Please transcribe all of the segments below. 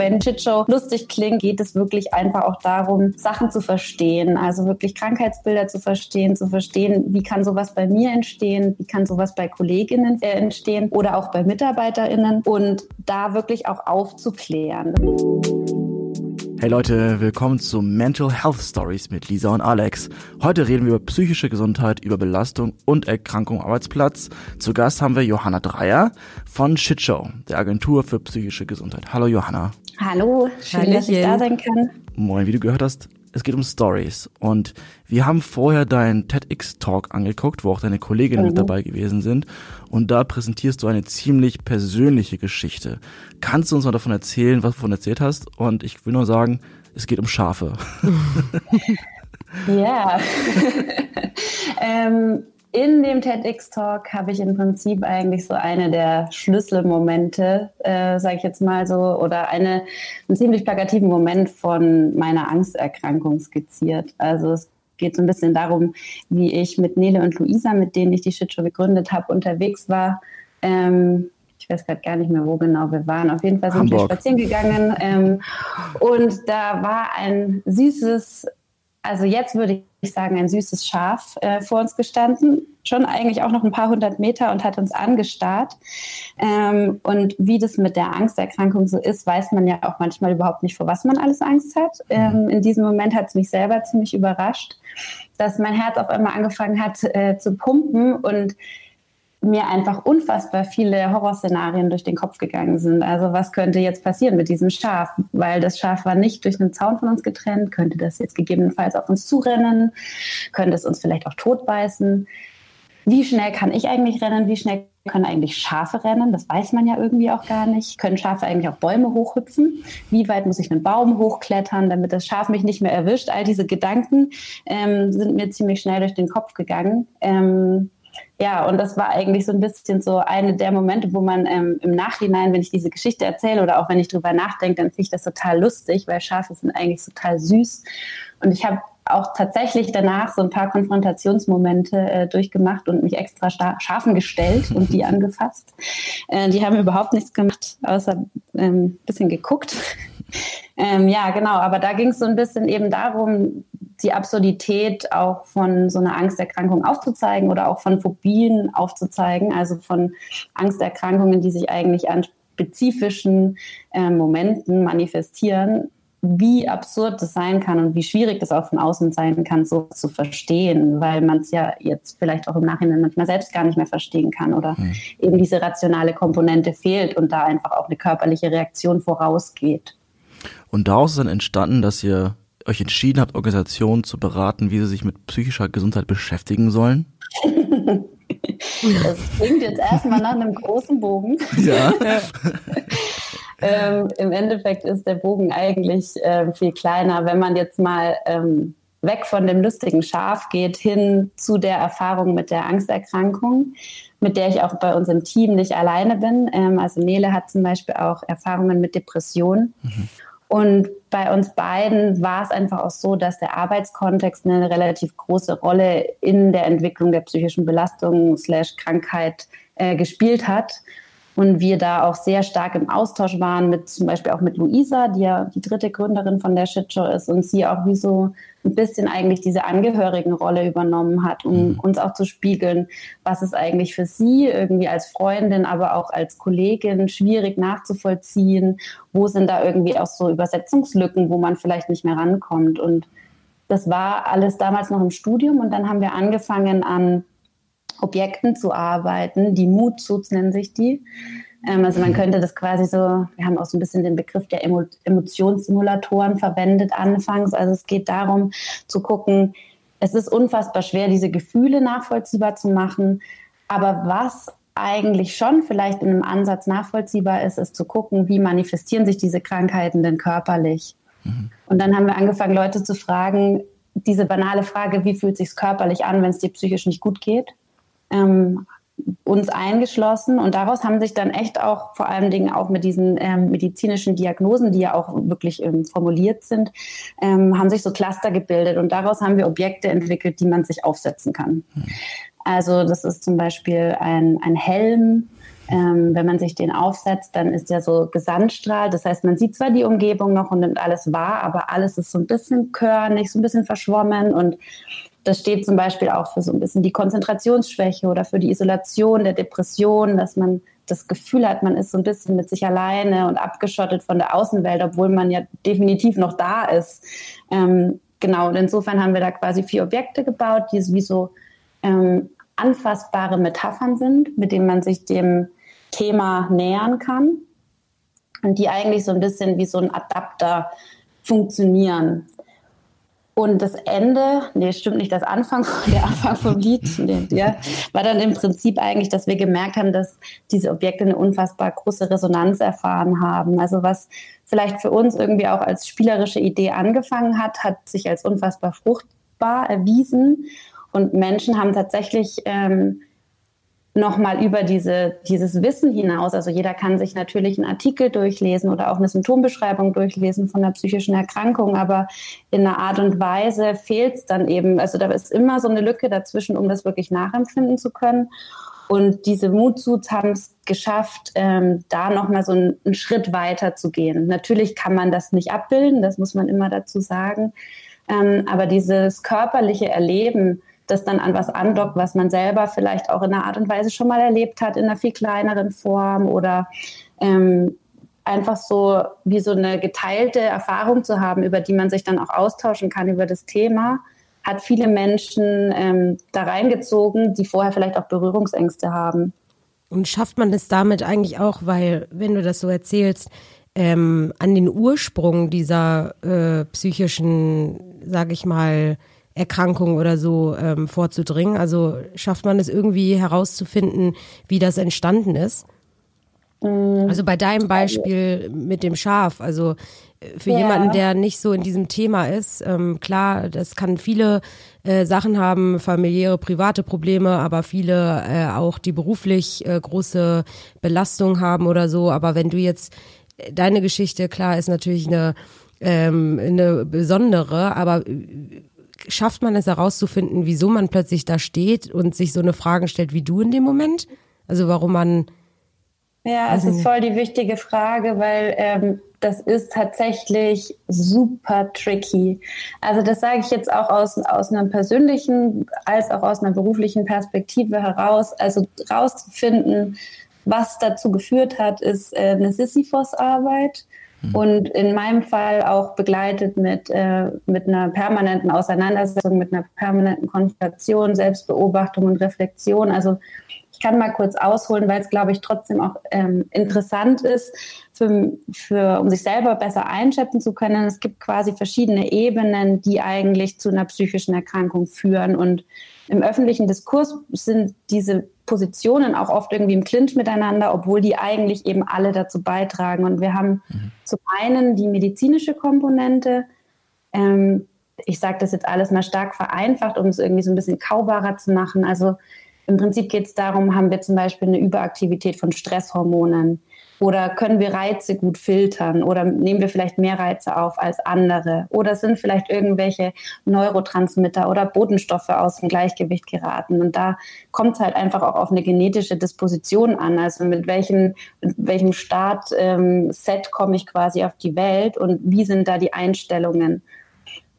wenn Shitshow lustig klingt, geht es wirklich einfach auch darum, Sachen zu verstehen. Also wirklich Krankheitsbilder zu verstehen, zu verstehen, wie kann sowas bei mir entstehen, wie kann sowas bei Kolleginnen äh, entstehen oder auch bei MitarbeiterInnen und da wirklich auch aufzuklären. Hey Leute, willkommen zu Mental Health Stories mit Lisa und Alex. Heute reden wir über psychische Gesundheit, über Belastung und Erkrankung am Arbeitsplatz. Zu Gast haben wir Johanna Dreier von Shitshow, der Agentur für psychische Gesundheit. Hallo Johanna. Hallo, schön, Hallo, dass ich da sein kann. Moin, wie du gehört hast, es geht um Stories. Und wir haben vorher deinen TEDx-Talk angeguckt, wo auch deine Kolleginnen mhm. mit dabei gewesen sind. Und da präsentierst du eine ziemlich persönliche Geschichte. Kannst du uns mal davon erzählen, was du davon erzählt hast? Und ich will nur sagen, es geht um Schafe. Ja. ähm, in dem TEDx-Talk habe ich im Prinzip eigentlich so eine der Schlüsselmomente, äh, sage ich jetzt mal so, oder eine, einen ziemlich plakativen Moment von meiner Angsterkrankung skizziert. Also es geht so ein bisschen darum, wie ich mit Nele und Luisa, mit denen ich die Shitshow gegründet habe, unterwegs war. Ähm, ich weiß gerade gar nicht mehr, wo genau wir waren. Auf jeden Fall sind Hamburg. wir spazieren gegangen. Ähm, und da war ein süßes also jetzt würde ich sagen, ein süßes Schaf äh, vor uns gestanden, schon eigentlich auch noch ein paar hundert Meter und hat uns angestarrt. Ähm, und wie das mit der Angsterkrankung so ist, weiß man ja auch manchmal überhaupt nicht, vor was man alles Angst hat. Ähm, in diesem Moment hat es mich selber ziemlich überrascht, dass mein Herz auf einmal angefangen hat äh, zu pumpen und mir einfach unfassbar viele Horrorszenarien durch den Kopf gegangen sind. Also was könnte jetzt passieren mit diesem Schaf? Weil das Schaf war nicht durch einen Zaun von uns getrennt. Könnte das jetzt gegebenenfalls auf uns zurennen? Könnte es uns vielleicht auch totbeißen? Wie schnell kann ich eigentlich rennen? Wie schnell können eigentlich Schafe rennen? Das weiß man ja irgendwie auch gar nicht. Können Schafe eigentlich auch Bäume hochhüpfen? Wie weit muss ich einen Baum hochklettern, damit das Schaf mich nicht mehr erwischt? All diese Gedanken ähm, sind mir ziemlich schnell durch den Kopf gegangen. Ähm, ja, und das war eigentlich so ein bisschen so eine der Momente, wo man ähm, im Nachhinein, wenn ich diese Geschichte erzähle oder auch wenn ich drüber nachdenke, dann finde ich das total lustig, weil Schafe sind eigentlich total süß. Und ich habe auch tatsächlich danach so ein paar Konfrontationsmomente äh, durchgemacht und mich extra Schafen gestellt und die angefasst. Äh, die haben überhaupt nichts gemacht, außer ein ähm, bisschen geguckt. Ähm, ja, genau, aber da ging es so ein bisschen eben darum, die Absurdität auch von so einer Angsterkrankung aufzuzeigen oder auch von Phobien aufzuzeigen, also von Angsterkrankungen, die sich eigentlich an spezifischen äh, Momenten manifestieren, wie absurd das sein kann und wie schwierig das auch von außen sein kann, so zu verstehen, weil man es ja jetzt vielleicht auch im Nachhinein manchmal selbst gar nicht mehr verstehen kann oder mhm. eben diese rationale Komponente fehlt und da einfach auch eine körperliche Reaktion vorausgeht. Und daraus ist dann entstanden, dass ihr euch entschieden habt, Organisationen zu beraten, wie sie sich mit psychischer Gesundheit beschäftigen sollen? Das klingt jetzt erstmal nach einem großen Bogen. Ja. ähm, Im Endeffekt ist der Bogen eigentlich äh, viel kleiner, wenn man jetzt mal ähm, weg von dem lustigen Schaf geht, hin zu der Erfahrung mit der Angsterkrankung, mit der ich auch bei uns im Team nicht alleine bin. Ähm, also Nele hat zum Beispiel auch Erfahrungen mit Depressionen. Mhm. Und bei uns beiden war es einfach auch so, dass der Arbeitskontext eine relativ große Rolle in der Entwicklung der psychischen Belastung slash Krankheit äh, gespielt hat und wir da auch sehr stark im Austausch waren mit zum Beispiel auch mit Luisa, die ja die dritte Gründerin von der Shitshow ist und sie auch wie so ein bisschen eigentlich diese Angehörigenrolle übernommen hat, um mhm. uns auch zu spiegeln, was ist eigentlich für sie irgendwie als Freundin, aber auch als Kollegin schwierig nachzuvollziehen, wo sind da irgendwie auch so Übersetzungslücken, wo man vielleicht nicht mehr rankommt und das war alles damals noch im Studium und dann haben wir angefangen an Objekten zu arbeiten. Die Mood-Suits nennen sich die. Ähm, also man könnte das quasi so, wir haben auch so ein bisschen den Begriff der Emo Emotionssimulatoren verwendet anfangs. Also es geht darum zu gucken, es ist unfassbar schwer, diese Gefühle nachvollziehbar zu machen. Aber was eigentlich schon vielleicht in einem Ansatz nachvollziehbar ist, ist zu gucken, wie manifestieren sich diese Krankheiten denn körperlich. Mhm. Und dann haben wir angefangen, Leute zu fragen, diese banale Frage, wie fühlt sich körperlich an, wenn es dir psychisch nicht gut geht? Ähm, uns eingeschlossen und daraus haben sich dann echt auch vor allen Dingen auch mit diesen ähm, medizinischen Diagnosen, die ja auch wirklich ähm, formuliert sind, ähm, haben sich so Cluster gebildet und daraus haben wir Objekte entwickelt, die man sich aufsetzen kann. Also das ist zum Beispiel ein, ein Helm, Ähm, wenn man sich den aufsetzt, dann ist der so Gesandstrahl. Das heißt, man sieht zwar die Umgebung noch und nimmt alles wahr, aber alles ist so ein bisschen körnig, so ein bisschen verschwommen und das steht zum Beispiel auch für so ein bisschen die Konzentrationsschwäche oder für die Isolation der Depression, dass man das Gefühl hat, man ist so ein bisschen mit sich alleine und abgeschottet von der Außenwelt, obwohl man ja definitiv noch da ist. Ähm, genau, und insofern haben wir da quasi vier Objekte gebaut, die wie so ähm, anfassbare Metaphern sind, mit denen man sich dem Thema nähern kann und die eigentlich so ein bisschen wie so ein Adapter funktionieren. Und das Ende, nee, stimmt nicht, das Anfang, der Anfang vom Lied, nee, ja, war dann im Prinzip eigentlich, dass wir gemerkt haben, dass diese Objekte eine unfassbar große Resonanz erfahren haben. Also was vielleicht für uns irgendwie auch als spielerische Idee angefangen hat, hat sich als unfassbar fruchtbar erwiesen. Und Menschen haben tatsächlich ähm, nochmal über diese, dieses Wissen hinaus. Also jeder kann sich natürlich einen Artikel durchlesen oder auch eine Symptombeschreibung durchlesen von einer psychischen Erkrankung, aber in einer Art und Weise fehlt es dann eben. Also da ist immer so eine Lücke dazwischen, um das wirklich nachempfinden zu können. Und diese Mutsuits haben es geschafft, ähm, da nochmal so einen, einen Schritt weiter zu gehen. Natürlich kann man das nicht abbilden, das muss man immer dazu sagen. Ähm, aber dieses körperliche Erleben, das dann an was andockt, was man selber vielleicht auch in einer Art und Weise schon mal erlebt hat, in einer viel kleineren Form oder ähm, einfach so wie so eine geteilte Erfahrung zu haben, über die man sich dann auch austauschen kann über das Thema, hat viele Menschen ähm, da reingezogen, die vorher vielleicht auch Berührungsängste haben. Und schafft man das damit eigentlich auch, weil, wenn du das so erzählst, ähm, an den Ursprung dieser äh, psychischen, sag ich mal, Erkrankung oder so ähm, vorzudringen? Also schafft man es irgendwie herauszufinden, wie das entstanden ist? Mm. Also bei deinem Beispiel mit dem Schaf, also äh, für ja. jemanden, der nicht so in diesem Thema ist, ähm, klar, das kann viele äh, Sachen haben, familiäre, private Probleme, aber viele äh, auch, die beruflich äh, große Belastung haben oder so. Aber wenn du jetzt äh, deine Geschichte, klar, ist natürlich eine ähm, eine besondere, aber äh, schafft man es herauszufinden, wieso man plötzlich da steht und sich so eine Frage stellt wie du in dem Moment? Also warum man. Ja, es ist voll die wichtige Frage, weil ähm, das ist tatsächlich super tricky. Also das sage ich jetzt auch aus, aus einer persönlichen als auch aus einer beruflichen Perspektive heraus. Also rauszufinden, was dazu geführt hat, ist äh, eine Sisyphos-Arbeit. Mhm. Und in meinem Fall auch begleitet mit, äh, mit einer permanenten Auseinandersetzung, mit einer permanenten Konfrontation, Selbstbeobachtung und Reflexion. Also ich kann mal kurz ausholen, weil es, glaube ich, trotzdem auch ähm, interessant ist, für, für, um sich selber besser einschätzen zu können. Es gibt quasi verschiedene Ebenen, die eigentlich zu einer psychischen Erkrankung führen. Und im öffentlichen Diskurs sind diese Positionen auch oft irgendwie im Clinch miteinander, obwohl die eigentlich eben alle dazu beitragen. Und wir haben mhm. zum einen die medizinische Komponente. Ähm, ich sage das jetzt alles mal stark vereinfacht, um es irgendwie so ein bisschen kaubarer zu machen. Also im Prinzip geht es darum, haben wir zum Beispiel eine Überaktivität von Stresshormonen oder können wir Reize gut filtern? Oder nehmen wir vielleicht mehr Reize auf als andere? Oder sind vielleicht irgendwelche Neurotransmitter oder Botenstoffe aus dem Gleichgewicht geraten? Und da kommt es halt einfach auch auf eine genetische Disposition an. Also mit welchem, welchem Startset ähm, komme ich quasi auf die Welt und wie sind da die Einstellungen?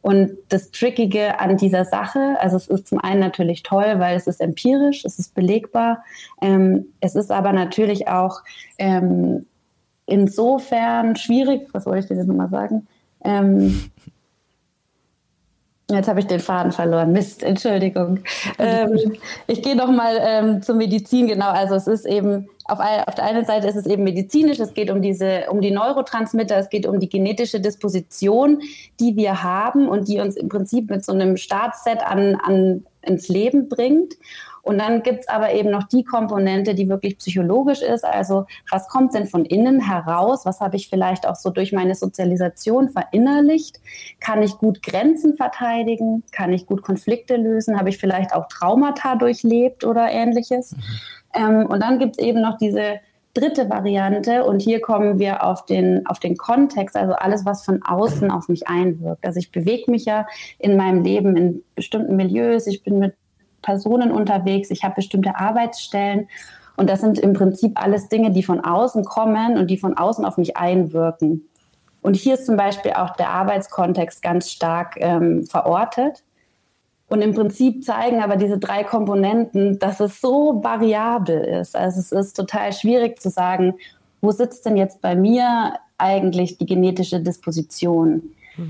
Und das Trickige an dieser Sache, also es ist zum einen natürlich toll, weil es ist empirisch, es ist belegbar. Ähm, es ist aber natürlich auch ähm, insofern schwierig, was soll ich dir denn nochmal sagen? Ähm, Jetzt habe ich den Faden verloren. Mist, Entschuldigung. Ähm, ich gehe noch mal ähm, zur Medizin. Genau, also es ist eben auf, auf, der einen Seite ist es eben medizinisch. Es geht um diese, um die Neurotransmitter. Es geht um die genetische Disposition, die wir haben und die uns im Prinzip mit so einem Startset an, an ins Leben bringt. Und dann gibt's aber eben noch die Komponente, die wirklich psychologisch ist. Also was kommt denn von innen heraus? Was habe ich vielleicht auch so durch meine Sozialisation verinnerlicht? Kann ich gut Grenzen verteidigen? Kann ich gut Konflikte lösen? Habe ich vielleicht auch Traumata durchlebt oder ähnliches? Mhm. Ähm, und dann gibt's eben noch diese dritte Variante und hier kommen wir auf den, auf den Kontext, also alles, was von außen auf mich einwirkt. Also ich bewege mich ja in meinem Leben in bestimmten Milieus, ich bin mit Personen unterwegs, ich habe bestimmte Arbeitsstellen Und das sind im Prinzip alles Dinge, die von außen kommen und die von außen auf mich einwirken. Und hier ist zum Beispiel auch der Arbeitskontext ganz stark ähm, verortet. Und im Prinzip zeigen aber diese drei Komponenten, dass es so variabel ist. Also es ist total schwierig zu sagen, wo sitzt denn jetzt bei mir eigentlich die genetische Disposition?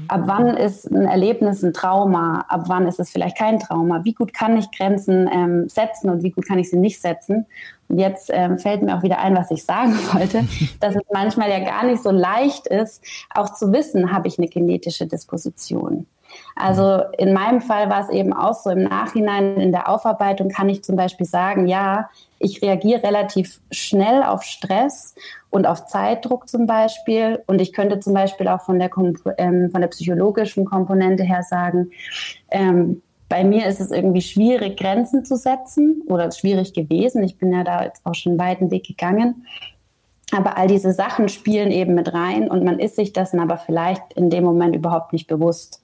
Ab wann ist ein Erlebnis ein Trauma? Ab wann ist es vielleicht kein Trauma? Wie gut kann ich Grenzen ähm, setzen und wie gut kann ich sie nicht setzen? Und jetzt ähm, fällt mir auch wieder ein, was ich sagen wollte, dass es manchmal ja gar nicht so leicht ist, auch zu wissen, habe ich eine genetische Disposition. Also in meinem Fall war es eben auch so, im Nachhinein in der Aufarbeitung kann ich zum Beispiel sagen, ja, ich reagiere relativ schnell auf Stress und auf Zeitdruck zum Beispiel. Und ich könnte zum Beispiel auch von der, ähm, von der psychologischen Komponente her sagen, ähm, bei mir ist es irgendwie schwierig, Grenzen zu setzen oder schwierig gewesen. Ich bin ja da jetzt auch schon einen weiten Weg gegangen. Aber all diese Sachen spielen eben mit rein und man ist sich dessen aber vielleicht in dem Moment überhaupt nicht bewusst.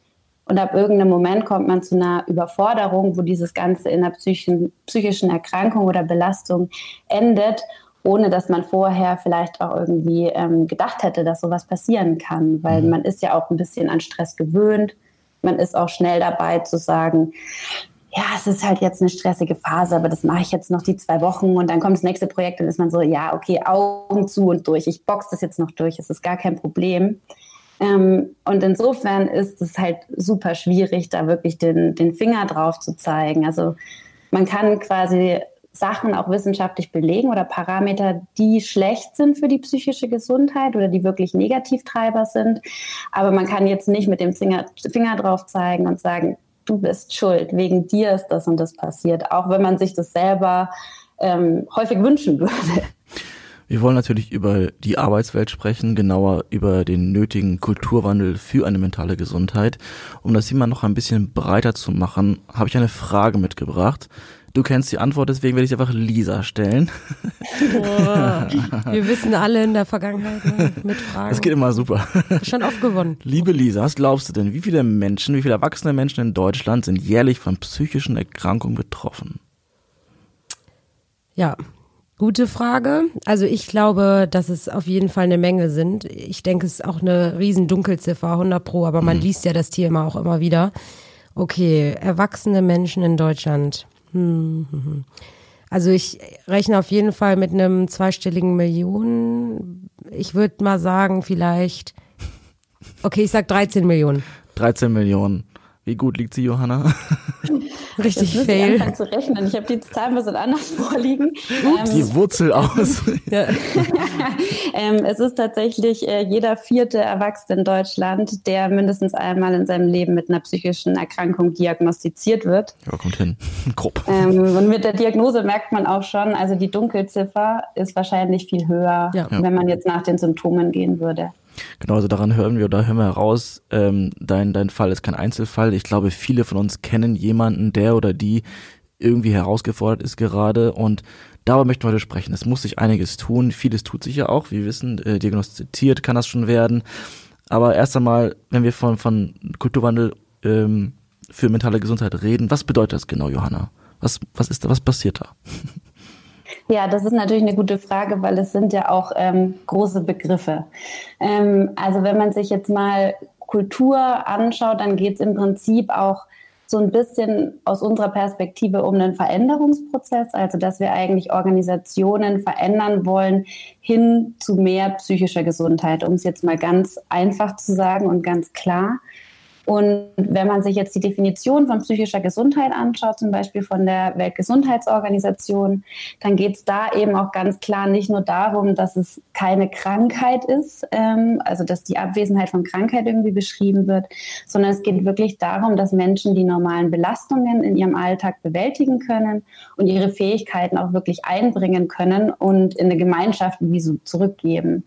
Und ab irgendeinem Moment kommt man zu einer Überforderung, wo dieses Ganze in einer psychischen, psychischen Erkrankung oder Belastung endet, ohne dass man vorher vielleicht auch irgendwie ähm, gedacht hätte, dass sowas passieren kann. Weil mhm. man ist ja auch ein bisschen an Stress gewöhnt. Man ist auch schnell dabei zu sagen, ja, es ist halt jetzt eine stressige Phase, aber das mache ich jetzt noch die zwei Wochen und dann kommt das nächste Projekt und ist man so, ja, okay, Augen zu und durch. Ich box das jetzt noch durch, es ist gar kein Problem. Ähm, und insofern ist es halt super schwierig, da wirklich den, den Finger drauf zu zeigen. Also man kann quasi Sachen auch wissenschaftlich belegen oder Parameter, die schlecht sind für die psychische Gesundheit oder die wirklich Negativtreiber sind. Aber man kann jetzt nicht mit dem Finger, Finger drauf zeigen und sagen, du bist schuld, wegen dir ist das und das passiert, auch wenn man sich das selber ähm, häufig wünschen würde. Wir wollen natürlich über die Arbeitswelt sprechen, genauer über den nötigen Kulturwandel für eine mentale Gesundheit. Um das Thema noch ein bisschen breiter zu machen, habe ich eine Frage mitgebracht. Du kennst die Antwort, deswegen werde ich einfach Lisa stellen. Boah, wir wissen alle in der Vergangenheit ne, mit Fragen. Das geht immer super. Schon oft gewonnen. Liebe Lisa, was glaubst du denn, wie viele Menschen, wie viele erwachsene Menschen in Deutschland sind jährlich von psychischen Erkrankungen betroffen? Ja, Gute Frage. Also ich glaube, dass es auf jeden Fall eine Menge sind. Ich denke, es ist auch eine riesen Dunkelziffer, 100 pro, aber man mhm. liest ja das Thema auch immer wieder. Okay, erwachsene Menschen in Deutschland. Hm, hm, hm. Also ich rechne auf jeden Fall mit einem zweistelligen Millionen. Ich würde mal sagen, vielleicht, okay, ich sag 13 Millionen. 13 Millionen. Wie gut liegt sie, Johanna? Richtig Jetzt fail. Ich zu rechnen. Ich habe die Zahlen ein bisschen anders vorliegen. Die ähm, Wurzel aus. ähm, es ist tatsächlich äh, jeder vierte Erwachsene in Deutschland, der mindestens einmal in seinem Leben mit einer psychischen Erkrankung diagnostiziert wird. Ja, kommt hin. Grob. Ähm, und mit der Diagnose merkt man auch schon, also die Dunkelziffer ist wahrscheinlich viel höher, ja. wenn man jetzt nach den Symptomen gehen würde. Genau, also daran hören wir, da hören wir heraus, ähm, dein, dein Fall ist kein Einzelfall. Ich glaube, viele von uns kennen jemanden, der oder die irgendwie herausgefordert ist gerade und darüber möchten wir heute sprechen. Es muss sich einiges tun, vieles tut sich ja auch, wir wissen, äh, diagnostiziert kann das schon werden. Aber erst einmal, wenn wir von, von Kulturwandel ähm, für mentale Gesundheit reden, was bedeutet das genau, Johanna? Was, was ist da, was passiert da? Ja, das ist natürlich eine gute Frage, weil es sind ja auch ähm, große Begriffe. Ähm, also wenn man sich jetzt mal Kultur anschaut, dann geht es im Prinzip auch so ein bisschen aus unserer Perspektive um einen Veränderungsprozess, also dass wir eigentlich Organisationen verändern wollen hin zu mehr psychischer Gesundheit, um es jetzt mal ganz einfach zu sagen und ganz klar. Und wenn man sich jetzt die Definition von psychischer Gesundheit anschaut, zum Beispiel von der Weltgesundheitsorganisation, dann geht es da eben auch ganz klar nicht nur darum, dass es keine Krankheit ist, ähm, also dass die Abwesenheit von Krankheit irgendwie beschrieben wird, sondern es geht wirklich darum, dass Menschen die normalen Belastungen in ihrem Alltag bewältigen können und ihre Fähigkeiten auch wirklich einbringen können und in eine Gemeinschaft wie so zurückgeben.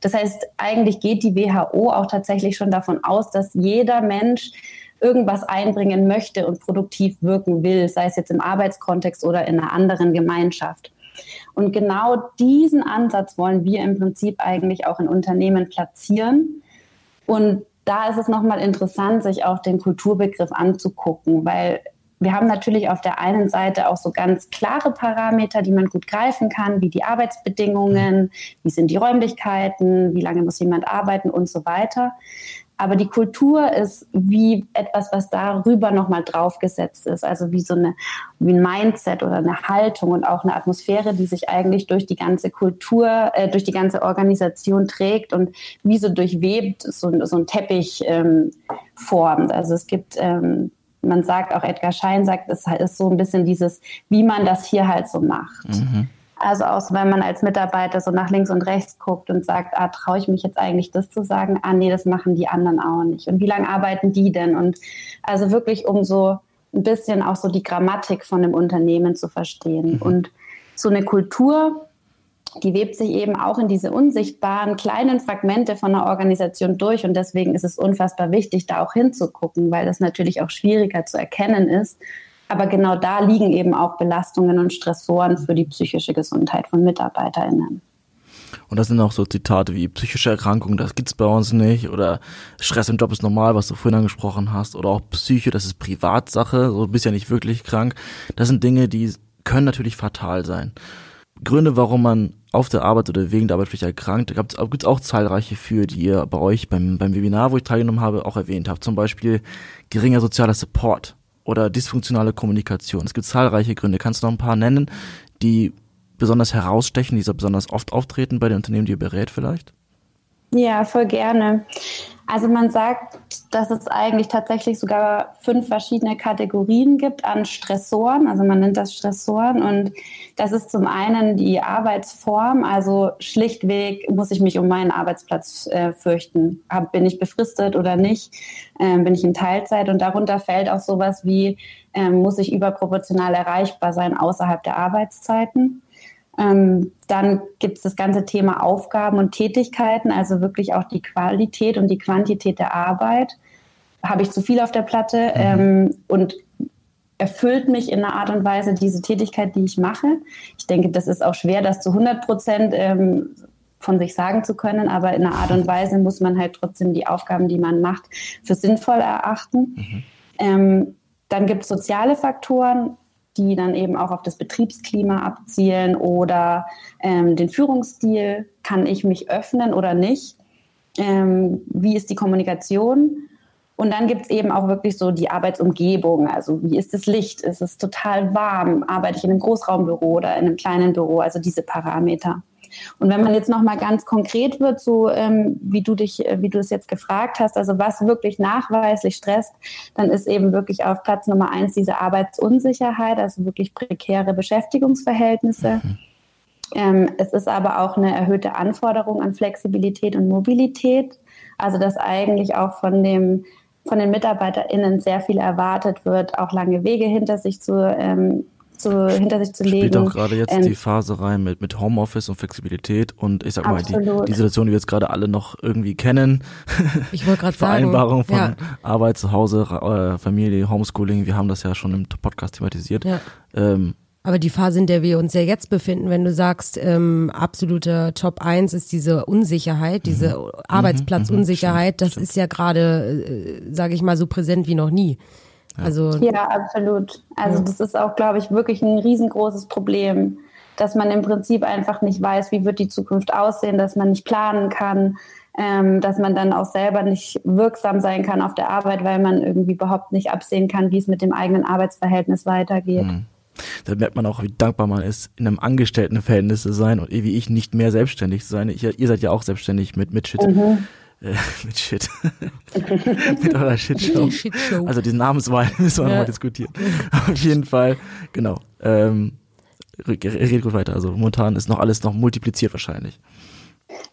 Das heißt, eigentlich geht die WHO auch tatsächlich schon davon aus, dass jeder Mensch Mensch irgendwas einbringen möchte und produktiv wirken will, sei es jetzt im Arbeitskontext oder in einer anderen Gemeinschaft. Und genau diesen Ansatz wollen wir im Prinzip eigentlich auch in Unternehmen platzieren. Und da ist es nochmal interessant, sich auch den Kulturbegriff anzugucken, weil wir haben natürlich auf der einen Seite auch so ganz klare Parameter, die man gut greifen kann, wie die Arbeitsbedingungen, wie sind die Räumlichkeiten, wie lange muss jemand arbeiten und so weiter. Aber die Kultur ist wie etwas, was darüber nochmal draufgesetzt ist. Also wie so eine, wie ein Mindset oder eine Haltung und auch eine Atmosphäre, die sich eigentlich durch die ganze Kultur, äh, durch die ganze Organisation trägt und wie so durchwebt so, so ein Teppich ähm, formt. Also es gibt, ähm, man sagt auch, Edgar Schein sagt, es ist so ein bisschen dieses, wie man das hier halt so macht. Mhm. Also auch wenn man als Mitarbeiter so nach links und rechts guckt und sagt, ah, traue ich mich jetzt eigentlich das zu sagen? Ah, nee, das machen die anderen auch nicht. Und wie lange arbeiten die denn? Und also wirklich, um so ein bisschen auch so die Grammatik von dem Unternehmen zu verstehen. Mhm. Und so eine Kultur, die webt sich eben auch in diese unsichtbaren kleinen Fragmente von einer Organisation durch. Und deswegen ist es unfassbar wichtig, da auch hinzugucken, weil das natürlich auch schwieriger zu erkennen ist aber genau da liegen eben auch Belastungen und Stressoren für die psychische Gesundheit von MitarbeiterInnen. Und das sind auch so Zitate wie psychische Erkrankungen, das gibt's bei uns nicht. Oder Stress im Job ist normal, was du vorhin angesprochen hast. Oder auch Psyche, das ist Privatsache, so bist ja nicht wirklich krank. Das sind Dinge, die können natürlich fatal sein. Gründe, warum man auf der Arbeit oder wegen der Arbeit vielleicht erkrankt, gibt es auch zahlreiche für, die ihr bei euch beim, beim Webinar, wo ich teilgenommen habe, auch erwähnt habt. Zum Beispiel geringer sozialer Support oder dysfunktionale Kommunikation. Es gibt zahlreiche Gründe. Kannst du noch ein paar nennen, die besonders herausstechen, die so besonders oft auftreten bei den Unternehmen, die ihr berät vielleicht? Ja, voll gerne. Also man sagt, dass es eigentlich tatsächlich sogar fünf verschiedene Kategorien gibt an Stressoren. Also man nennt das Stressoren. Und das ist zum einen die Arbeitsform. Also schlichtweg muss ich mich um meinen Arbeitsplatz äh, fürchten. Hab, bin ich befristet oder nicht? Ähm, bin ich in Teilzeit? Und darunter fällt auch sowas wie, ähm, muss ich überproportional erreichbar sein außerhalb der Arbeitszeiten? Ähm, dann gibt es das ganze Thema Aufgaben und Tätigkeiten, also wirklich auch die Qualität und die Quantität der Arbeit. Habe ich zu viel auf der Platte mhm. ähm, und erfüllt mich in einer Art und Weise diese Tätigkeit, die ich mache. Ich denke, das ist auch schwer, das zu 100 Prozent ähm, von sich sagen zu können, aber in einer Art und Weise muss man halt trotzdem die Aufgaben, die man macht, für sinnvoll erachten. Mhm. Ähm, dann gibt es soziale Faktoren, die dann eben auch auf das Betriebsklima abzielen oder ähm, den Führungsstil. Kann ich mich öffnen oder nicht? Ähm, wie ist die Kommunikation? Und dann gibt es eben auch wirklich so die Arbeitsumgebung. Also wie ist das Licht? Ist es total warm? Arbeite ich in einem Großraumbüro oder in einem kleinen Büro? Also diese Parameter. Und wenn man jetzt noch mal ganz konkret wird, so ähm, wie du dich, äh, wie du es jetzt gefragt hast, also was wirklich nachweislich stresst, dann ist eben wirklich auf Platz Nummer eins diese Arbeitsunsicherheit, also wirklich prekäre Beschäftigungsverhältnisse. Mhm. Ähm, es ist aber auch eine erhöhte Anforderung an Flexibilität und Mobilität, also dass eigentlich auch von dem von den MitarbeiterInnen sehr viel erwartet wird, auch lange Wege hinter sich zu ähm, zu, hinter sich zu legen. Spielt auch gerade jetzt ähm, die Phase rein mit, mit Homeoffice und Flexibilität und ich sag mal, die, die Situation, die wir jetzt gerade alle noch irgendwie kennen. Ich wollte gerade sagen. Vereinbarung von ja. Arbeit zu Hause, äh, Familie, Homeschooling, wir haben das ja schon im Podcast thematisiert. Ja. Ähm, aber die Phase, in der wir uns ja jetzt befinden, wenn du sagst, ähm, absoluter Top 1 ist diese Unsicherheit, diese mhm. Arbeitsplatzunsicherheit, mhm. das ist ja gerade, äh, sage ich mal, so präsent wie noch nie. Also, ja, absolut. Also ja. das ist auch, glaube ich, wirklich ein riesengroßes Problem, dass man im Prinzip einfach nicht weiß, wie wird die Zukunft aussehen, dass man nicht planen kann, ähm, dass man dann auch selber nicht wirksam sein kann auf der Arbeit, weil man irgendwie überhaupt nicht absehen kann, wie es mit dem eigenen Arbeitsverhältnis weitergeht. Mhm. Da merkt man auch, wie dankbar man ist, in einem Angestelltenverhältnis zu sein und wie ich nicht mehr selbstständig zu sein. Ich, ihr seid ja auch selbstständig mit, mit Shit. Mhm äh, mit Shit. mit eurer Shitshow. Shitshow. Also diesen Namenswahl müssen wir ja. nochmal diskutieren. Auf jeden Fall, genau. Ähm, red gut weiter. Also momentan ist noch alles noch multipliziert wahrscheinlich.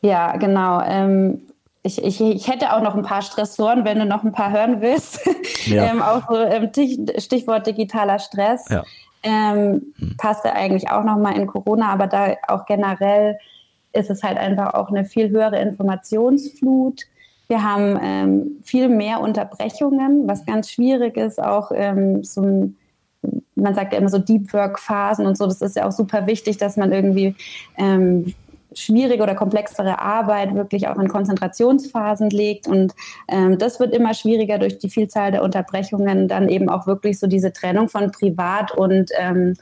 Ja, genau. Ähm, ich, ich, ich hätte auch noch ein paar Stressoren, wenn du noch ein paar hören willst. Ja. ähm, auch so ähm, Stichwort digitaler Stress. Ja. Ähm, hm. Passte eigentlich auch nochmal in Corona, aber da auch generell ist es halt einfach auch eine viel höhere Informationsflut. Wir haben ähm, viel mehr Unterbrechungen, was ganz schwierig ist, auch ähm, so ein, man sagt ja immer so Deep Work Phasen und so. Das ist ja auch super wichtig, dass man irgendwie ähm, schwierige oder komplexere Arbeit wirklich auch in Konzentrationsphasen legt. Und ähm, das wird immer schwieriger durch die Vielzahl der Unterbrechungen, dann eben auch wirklich so diese Trennung von Privat und ähm,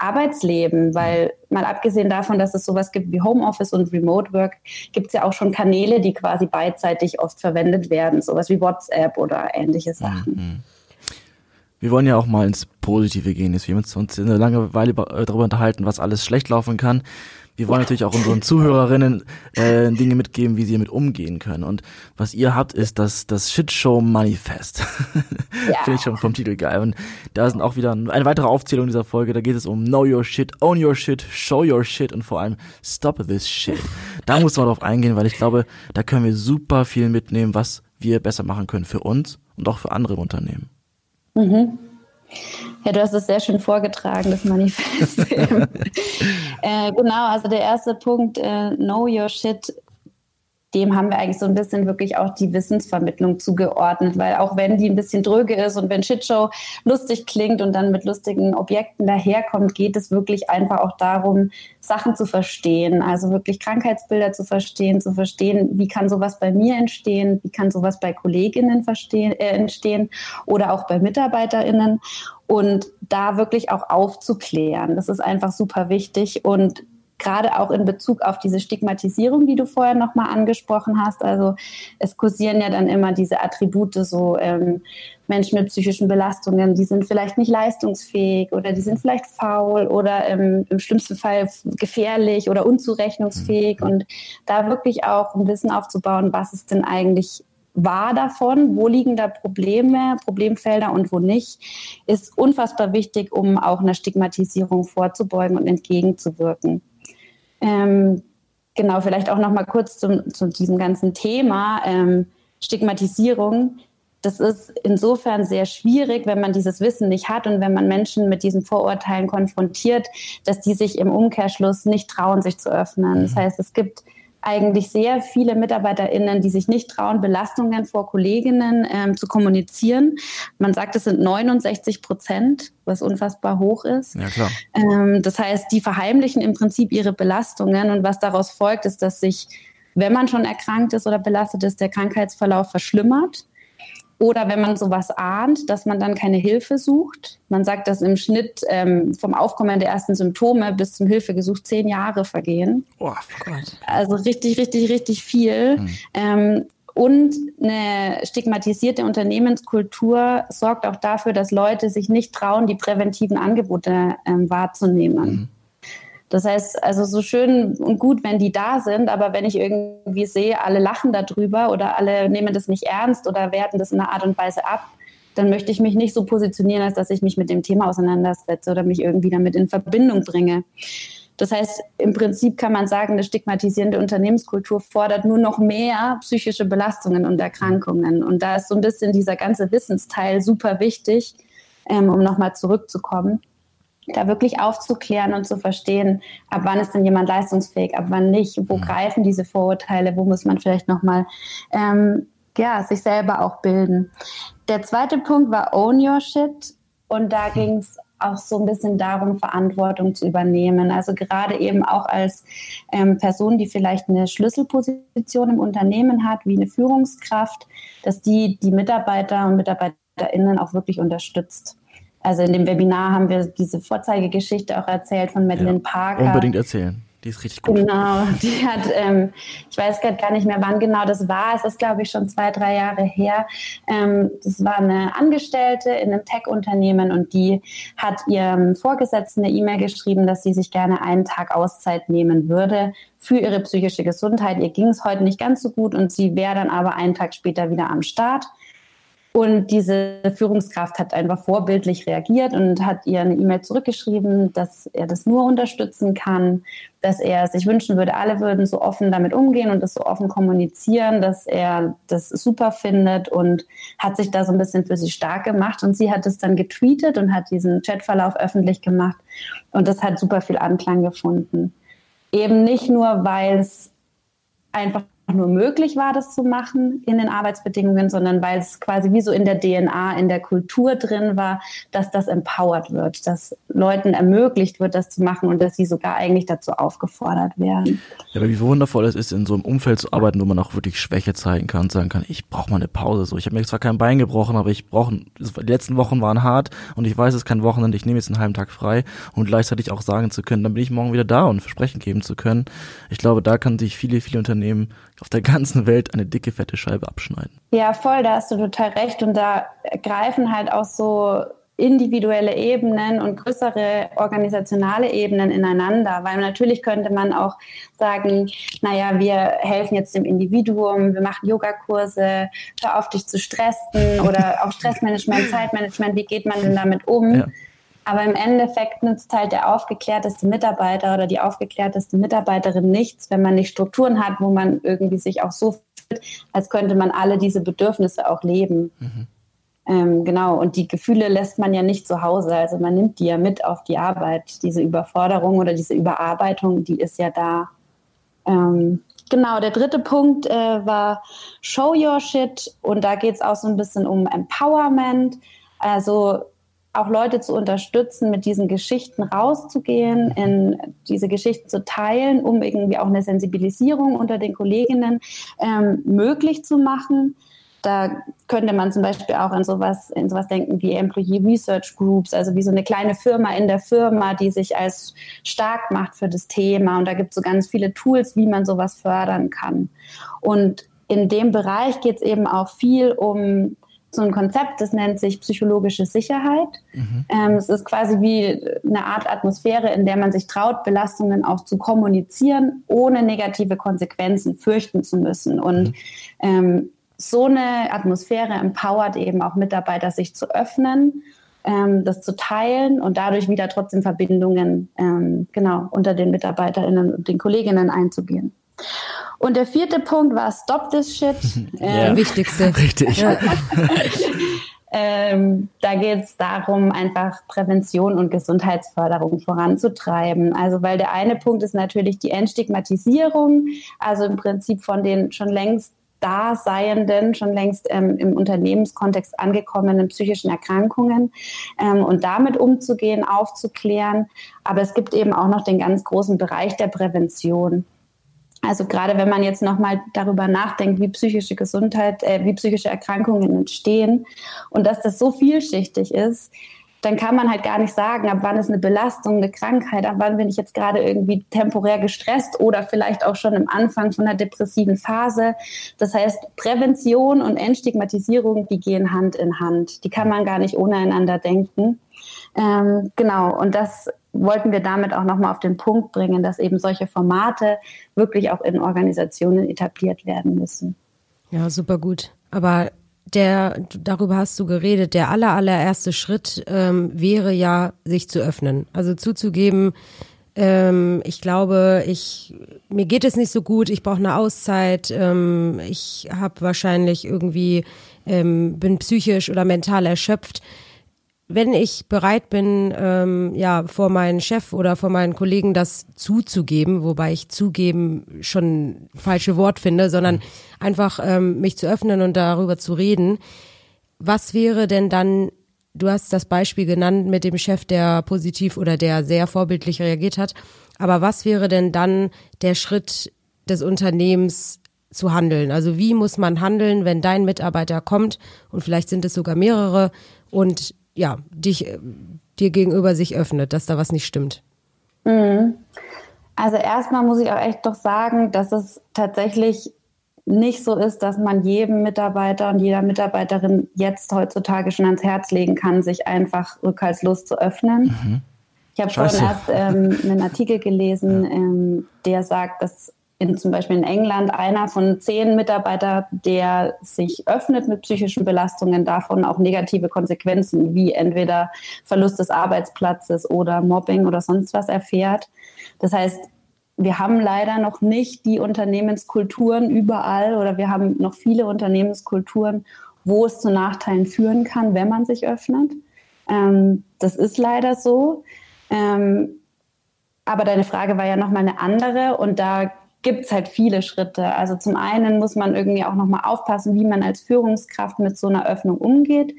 Arbeitsleben, weil mal abgesehen davon, dass es sowas gibt wie Homeoffice und Remote Work, gibt es ja auch schon Kanäle, die quasi beidseitig oft verwendet werden, sowas wie WhatsApp oder ähnliche Sachen. Mhm. Wir wollen ja auch mal ins Positive gehen. Wir haben uns eine lange Weile äh, darüber unterhalten, was alles schlecht laufen kann. Wir wollen natürlich auch unseren Zuhörerinnen äh, Dinge mitgeben, wie sie damit umgehen können. Und was ihr habt, ist das, das Shitshow-Manifest. Ja. Finde ich schon vom Titel geil. Und da sind auch wieder eine weitere Aufzählung dieser Folge. Da geht es um Know Your Shit, Own Your Shit, Show Your Shit und vor allem Stop This Shit. Da muss man drauf eingehen, weil ich glaube, da können wir super viel mitnehmen, was wir besser machen können für uns und auch für andere Unternehmen. Mhm. Ja, du hast es sehr schön vorgetragen, das Manifest. äh, genau, also der erste Punkt, äh, Know Your Shit, dem haben wir eigentlich so ein bisschen wirklich auch die Wissensvermittlung zugeordnet, weil auch wenn die ein bisschen dröge ist und wenn Shitshow lustig klingt und dann mit lustigen Objekten daherkommt, geht es wirklich einfach auch darum, Sachen zu verstehen, also wirklich Krankheitsbilder zu verstehen, zu verstehen, wie kann sowas bei mir entstehen, wie kann sowas bei Kolleginnen verstehen, äh, entstehen oder auch bei Mitarbeiterinnen und da wirklich auch aufzuklären. Das ist einfach super wichtig und gerade auch in Bezug auf diese Stigmatisierung, die du vorher nochmal angesprochen hast. Also es kursieren ja dann immer diese Attribute, so ähm, Menschen mit psychischen Belastungen, die sind vielleicht nicht leistungsfähig oder die sind vielleicht faul oder ähm, im schlimmsten Fall gefährlich oder unzurechnungsfähig. Mhm. Und da wirklich auch ein Wissen aufzubauen, was ist denn eigentlich wahr davon, wo liegen da Probleme, Problemfelder und wo nicht, ist unfassbar wichtig, um auch einer Stigmatisierung vorzubeugen und entgegenzuwirken. Ähm, genau, vielleicht auch noch mal kurz zum, zu diesem ganzen Thema ähm, Stigmatisierung. Das ist insofern sehr schwierig, wenn man dieses Wissen nicht hat und wenn man Menschen mit diesen Vorurteilen konfrontiert, dass die sich im Umkehrschluss nicht trauen, sich zu öffnen. Das mhm. heißt, es gibt eigentlich sehr viele MitarbeiterInnen, die sich nicht trauen, Belastungen vor Kolleginnen ähm, zu kommunizieren. Man sagt, es sind 69 Prozent, was unfassbar hoch ist. Ja, klar. Ähm, das heißt, die verheimlichen im Prinzip ihre Belastungen und was daraus folgt, ist, dass sich, wenn man schon erkrankt ist oder belastet ist, der Krankheitsverlauf verschlimmert. Oder wenn man sowas ahnt, dass man dann keine Hilfe sucht. Man sagt, dass im Schnitt ähm, vom Aufkommen der ersten Symptome bis zum Hilfegesuch zehn Jahre vergehen. Oh Gott. Also richtig, richtig, richtig viel. Hm. Ähm, und eine stigmatisierte Unternehmenskultur sorgt auch dafür, dass Leute sich nicht trauen, die präventiven Angebote ähm, wahrzunehmen. Hm. Das heißt, also so schön und gut, wenn die da sind, aber wenn ich irgendwie sehe, alle lachen darüber oder alle nehmen das nicht ernst oder werten das in einer Art und Weise ab, dann möchte ich mich nicht so positionieren, als dass ich mich mit dem Thema auseinandersetze oder mich irgendwie damit in Verbindung bringe. Das heißt, im Prinzip kann man sagen, eine stigmatisierende Unternehmenskultur fordert nur noch mehr psychische Belastungen und Erkrankungen. Und da ist so ein bisschen dieser ganze Wissensteil super wichtig, ähm, um nochmal zurückzukommen da wirklich aufzuklären und zu verstehen, ab wann ist denn jemand leistungsfähig, ab wann nicht, wo mhm. greifen diese Vorurteile, wo muss man vielleicht nochmal ähm, ja, sich selber auch bilden. Der zweite Punkt war Own Your Shit und da mhm. ging es auch so ein bisschen darum, Verantwortung zu übernehmen. Also gerade eben auch als ähm, Person, die vielleicht eine Schlüsselposition im Unternehmen hat, wie eine Führungskraft, dass die die Mitarbeiter und Mitarbeiterinnen auch wirklich unterstützt. Also in dem Webinar haben wir diese Vorzeigegeschichte auch erzählt von Madeleine ja, Parker. Unbedingt erzählen. Die ist richtig gut. Genau, die hat, ähm, ich weiß gerade gar nicht mehr, wann genau das war. Es ist, glaube ich, schon zwei, drei Jahre her. Ähm, das war eine Angestellte in einem Tech-Unternehmen und die hat ihrem Vorgesetzten eine E-Mail geschrieben, dass sie sich gerne einen Tag Auszeit nehmen würde für ihre psychische Gesundheit. Ihr ging es heute nicht ganz so gut und sie wäre dann aber einen Tag später wieder am Start. Und diese Führungskraft hat einfach vorbildlich reagiert und hat ihr eine E-Mail zurückgeschrieben, dass er das nur unterstützen kann, dass er sich wünschen würde, alle würden so offen damit umgehen und das so offen kommunizieren, dass er das super findet und hat sich da so ein bisschen für sie stark gemacht. Und sie hat es dann getweetet und hat diesen Chatverlauf öffentlich gemacht. Und das hat super viel Anklang gefunden. Eben nicht nur, weil es einfach nur möglich war, das zu machen in den Arbeitsbedingungen, sondern weil es quasi wie so in der DNA, in der Kultur drin war, dass das empowered wird, dass Leuten ermöglicht wird, das zu machen und dass sie sogar eigentlich dazu aufgefordert werden. Ja, aber wie wundervoll es ist, in so einem Umfeld zu arbeiten, wo man auch wirklich Schwäche zeigen kann und sagen kann, ich brauche mal eine Pause. So, ich habe mir zwar kein Bein gebrochen, aber ich brauche, die letzten Wochen waren hart und ich weiß, es ist kein Wochenende, ich nehme jetzt einen halben Tag frei und gleichzeitig auch sagen zu können, dann bin ich morgen wieder da und Versprechen geben zu können. Ich glaube, da kann sich viele, viele Unternehmen auf der ganzen Welt eine dicke, fette Scheibe abschneiden. Ja, voll, da hast du total recht. Und da greifen halt auch so individuelle Ebenen und größere organisationale Ebenen ineinander, weil natürlich könnte man auch sagen, naja, wir helfen jetzt dem Individuum, wir machen Yogakurse, hör auf dich zu stressen oder auch Stressmanagement, Zeitmanagement, wie geht man denn damit um? Ja. Aber im Endeffekt nützt halt der aufgeklärteste Mitarbeiter oder die aufgeklärteste Mitarbeiterin nichts, wenn man nicht Strukturen hat, wo man irgendwie sich auch so fühlt, als könnte man alle diese Bedürfnisse auch leben. Mhm. Ähm, genau, und die Gefühle lässt man ja nicht zu Hause. Also man nimmt die ja mit auf die Arbeit. Diese Überforderung oder diese Überarbeitung, die ist ja da. Ähm, genau, der dritte Punkt äh, war Show Your Shit. Und da geht es auch so ein bisschen um Empowerment. Also auch Leute zu unterstützen, mit diesen Geschichten rauszugehen, in diese Geschichten zu teilen, um irgendwie auch eine Sensibilisierung unter den Kolleginnen ähm, möglich zu machen. Da könnte man zum Beispiel auch in sowas, in sowas denken wie Employee Research Groups, also wie so eine kleine Firma in der Firma, die sich als stark macht für das Thema. Und da gibt es so ganz viele Tools, wie man sowas fördern kann. Und in dem Bereich geht es eben auch viel um so ein Konzept, das nennt sich psychologische Sicherheit. Mhm. Ähm, es ist quasi wie eine Art Atmosphäre, in der man sich traut, Belastungen auch zu kommunizieren, ohne negative Konsequenzen fürchten zu müssen. Und mhm. ähm, so eine Atmosphäre empowert eben auch Mitarbeiter, sich zu öffnen, ähm, das zu teilen und dadurch wieder trotzdem Verbindungen ähm, genau unter den MitarbeiterInnen und den Kolleginnen einzugehen. Und der vierte Punkt war Stop this shit. Ähm, Wichtigste. Richtig. ähm, da geht es darum, einfach Prävention und Gesundheitsförderung voranzutreiben. Also weil der eine Punkt ist natürlich die Entstigmatisierung, also im Prinzip von den schon längst Daseienden, schon längst ähm, im Unternehmenskontext angekommenen psychischen Erkrankungen ähm, und damit umzugehen, aufzuklären. Aber es gibt eben auch noch den ganz großen Bereich der Prävention. Also gerade wenn man jetzt nochmal darüber nachdenkt, wie psychische Gesundheit, äh, wie psychische Erkrankungen entstehen und dass das so vielschichtig ist, dann kann man halt gar nicht sagen, ab wann ist eine Belastung, eine Krankheit, ab wann bin ich jetzt gerade irgendwie temporär gestresst oder vielleicht auch schon im Anfang von einer depressiven Phase. Das heißt, Prävention und Entstigmatisierung, die gehen Hand in Hand. Die kann man gar nicht ohne einander denken. Ähm, genau, und das wollten wir damit auch nochmal auf den Punkt bringen, dass eben solche Formate wirklich auch in Organisationen etabliert werden müssen. Ja, super gut. Aber der, darüber hast du geredet, der aller, allererste Schritt ähm, wäre ja, sich zu öffnen. Also zuzugeben, ähm, ich glaube, ich, mir geht es nicht so gut, ich brauche eine Auszeit, ähm, ich habe wahrscheinlich irgendwie, ähm, bin psychisch oder mental erschöpft wenn ich bereit bin, ähm, ja, vor meinen Chef oder vor meinen Kollegen das zuzugeben, wobei ich zugeben schon falsche Wort finde, sondern mhm. einfach ähm, mich zu öffnen und darüber zu reden. Was wäre denn dann, du hast das Beispiel genannt mit dem Chef, der positiv oder der sehr vorbildlich reagiert hat, aber was wäre denn dann der Schritt des Unternehmens zu handeln? Also wie muss man handeln, wenn dein Mitarbeiter kommt und vielleicht sind es sogar mehrere und ja, dich, äh, dir gegenüber sich öffnet, dass da was nicht stimmt? Mhm. Also erstmal muss ich auch echt doch sagen, dass es tatsächlich nicht so ist, dass man jedem Mitarbeiter und jeder Mitarbeiterin jetzt heutzutage schon ans Herz legen kann, sich einfach rückhaltslos zu öffnen. Mhm. Ich habe vorhin erst ähm, einen Artikel gelesen, ähm, der sagt, dass in, zum Beispiel in England einer von zehn Mitarbeitern, der sich öffnet mit psychischen Belastungen, davon auch negative Konsequenzen wie entweder Verlust des Arbeitsplatzes oder Mobbing oder sonst was erfährt. Das heißt, wir haben leider noch nicht die Unternehmenskulturen überall oder wir haben noch viele Unternehmenskulturen, wo es zu Nachteilen führen kann, wenn man sich öffnet. Ähm, das ist leider so. Ähm, aber deine Frage war ja nochmal eine andere und da gibt es halt viele Schritte. Also zum einen muss man irgendwie auch nochmal aufpassen, wie man als Führungskraft mit so einer Öffnung umgeht.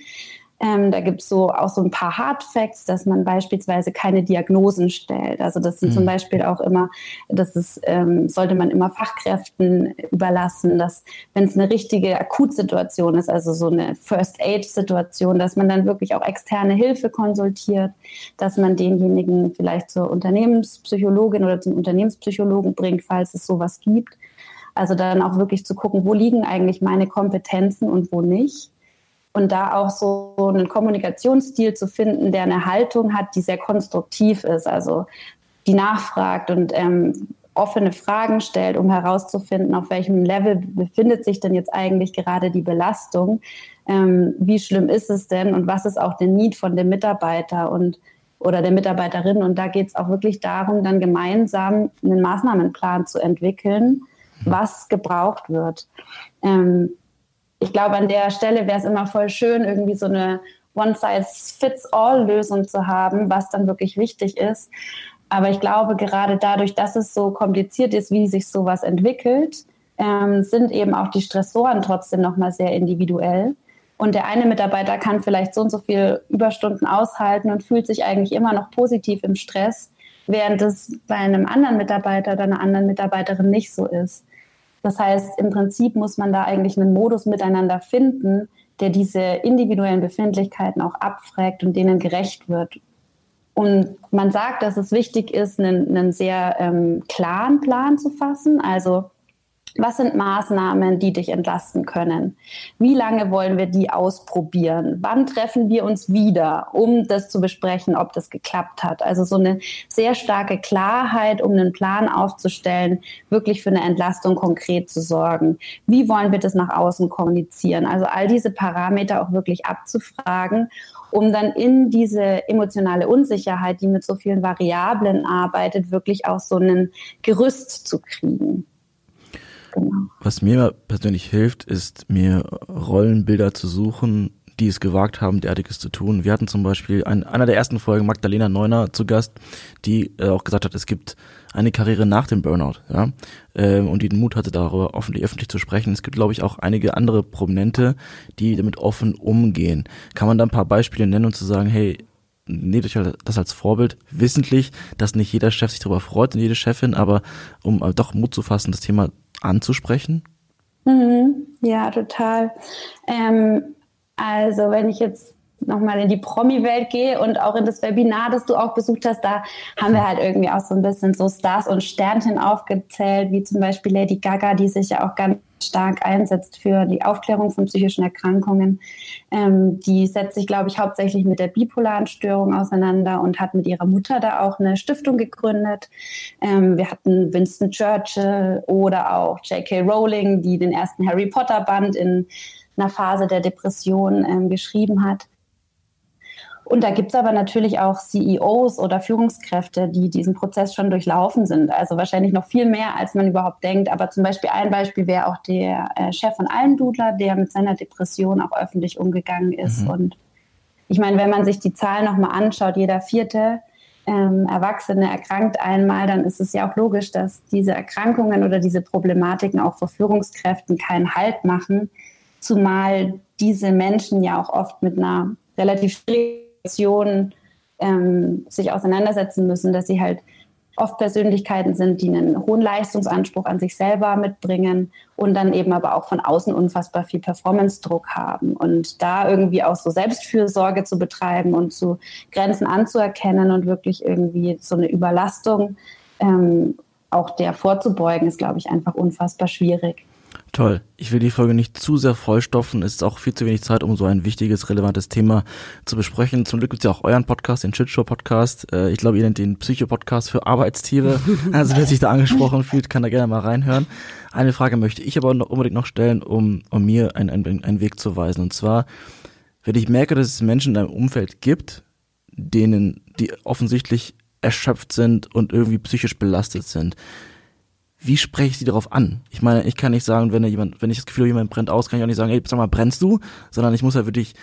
Ähm, da gibt es so auch so ein paar Hard Facts, dass man beispielsweise keine Diagnosen stellt. Also das sind mhm. zum Beispiel auch immer, das ist, ähm, sollte man immer Fachkräften überlassen, dass wenn es eine richtige Akutsituation ist, also so eine First Aid Situation, dass man dann wirklich auch externe Hilfe konsultiert, dass man denjenigen vielleicht zur Unternehmenspsychologin oder zum Unternehmenspsychologen bringt, falls es sowas gibt. Also dann auch wirklich zu gucken, wo liegen eigentlich meine Kompetenzen und wo nicht und da auch so einen Kommunikationsstil zu finden, der eine Haltung hat, die sehr konstruktiv ist, also die nachfragt und ähm, offene Fragen stellt, um herauszufinden, auf welchem Level befindet sich denn jetzt eigentlich gerade die Belastung, ähm, wie schlimm ist es denn und was ist auch der Need von dem Mitarbeiter und oder der Mitarbeiterin. Und da geht es auch wirklich darum, dann gemeinsam einen Maßnahmenplan zu entwickeln, was gebraucht wird. Ähm, ich glaube, an der Stelle wäre es immer voll schön, irgendwie so eine One-Size-Fits-All-Lösung zu haben, was dann wirklich wichtig ist. Aber ich glaube, gerade dadurch, dass es so kompliziert ist, wie sich sowas entwickelt, ähm, sind eben auch die Stressoren trotzdem nochmal sehr individuell. Und der eine Mitarbeiter kann vielleicht so und so viel Überstunden aushalten und fühlt sich eigentlich immer noch positiv im Stress, während es bei einem anderen Mitarbeiter oder einer anderen Mitarbeiterin nicht so ist. Das heißt, im Prinzip muss man da eigentlich einen Modus miteinander finden, der diese individuellen Befindlichkeiten auch abfragt und denen gerecht wird. Und man sagt, dass es wichtig ist, einen, einen sehr ähm, klaren Plan zu fassen. Also was sind Maßnahmen, die dich entlasten können? Wie lange wollen wir die ausprobieren? Wann treffen wir uns wieder, um das zu besprechen, ob das geklappt hat? Also so eine sehr starke Klarheit, um einen Plan aufzustellen, wirklich für eine Entlastung konkret zu sorgen. Wie wollen wir das nach außen kommunizieren? Also all diese Parameter auch wirklich abzufragen um dann in diese emotionale Unsicherheit, die mit so vielen Variablen arbeitet, wirklich auch so ein Gerüst zu kriegen. Genau. Was mir persönlich hilft, ist mir Rollenbilder zu suchen, die es gewagt haben, derartiges zu tun. Wir hatten zum Beispiel in einer der ersten Folgen Magdalena Neuner zu Gast, die äh, auch gesagt hat, es gibt eine Karriere nach dem Burnout, ja, ähm, und die den Mut hatte, darüber offen, öffentlich zu sprechen. Es gibt, glaube ich, auch einige andere Prominente, die damit offen umgehen. Kann man da ein paar Beispiele nennen und zu sagen, hey, nehmt euch halt das als Vorbild, wissentlich, dass nicht jeder Chef sich darüber freut und jede Chefin, aber um äh, doch Mut zu fassen, das Thema anzusprechen? Mhm, ja, total. Ähm, also wenn ich jetzt nochmal in die Promi-Welt gehe und auch in das Webinar, das du auch besucht hast, da haben wir halt irgendwie auch so ein bisschen so Stars und Sternchen aufgezählt, wie zum Beispiel Lady Gaga, die sich ja auch ganz stark einsetzt für die Aufklärung von psychischen Erkrankungen. Ähm, die setzt sich, glaube ich, hauptsächlich mit der bipolaren Störung auseinander und hat mit ihrer Mutter da auch eine Stiftung gegründet. Ähm, wir hatten Winston Churchill oder auch J.K. Rowling, die den ersten Harry Potter Band in einer Phase der Depression ähm, geschrieben hat. Und da gibt es aber natürlich auch CEOs oder Führungskräfte, die diesen Prozess schon durchlaufen sind. Also wahrscheinlich noch viel mehr, als man überhaupt denkt. Aber zum Beispiel ein Beispiel wäre auch der äh, Chef von Almdudler, der mit seiner Depression auch öffentlich umgegangen ist. Mhm. Und ich meine, wenn man sich die Zahlen nochmal anschaut, jeder vierte ähm, Erwachsene erkrankt einmal, dann ist es ja auch logisch, dass diese Erkrankungen oder diese Problematiken auch vor Führungskräften keinen Halt machen. Zumal diese Menschen ja auch oft mit einer relativ schwierigen Situationen ähm, sich auseinandersetzen müssen, dass sie halt oft Persönlichkeiten sind, die einen hohen Leistungsanspruch an sich selber mitbringen und dann eben aber auch von außen unfassbar viel Performance-Druck haben. Und da irgendwie auch so Selbstfürsorge zu betreiben und zu Grenzen anzuerkennen und wirklich irgendwie so eine Überlastung ähm, auch der vorzubeugen, ist, glaube ich, einfach unfassbar schwierig. Toll. Ich will die Folge nicht zu sehr vollstoffen. Es ist auch viel zu wenig Zeit, um so ein wichtiges, relevantes Thema zu besprechen. Zum Glück gibt es ja auch euren Podcast, den Shitshow-Podcast. Äh, ich glaube, ihr nennt den Psycho-Podcast für Arbeitstiere. Also wer sich da angesprochen fühlt, kann da gerne mal reinhören. Eine Frage möchte ich aber noch unbedingt noch stellen, um, um mir einen, einen, einen Weg zu weisen. Und zwar, wenn ich merke, dass es Menschen in deinem Umfeld gibt, denen, die offensichtlich erschöpft sind und irgendwie psychisch belastet sind wie spreche ich sie darauf an? Ich meine, ich kann nicht sagen, wenn jemand, wenn ich das Gefühl habe, jemand brennt aus, kann ich auch nicht sagen, hey, sag mal, brennst du? Sondern ich muss halt wirklich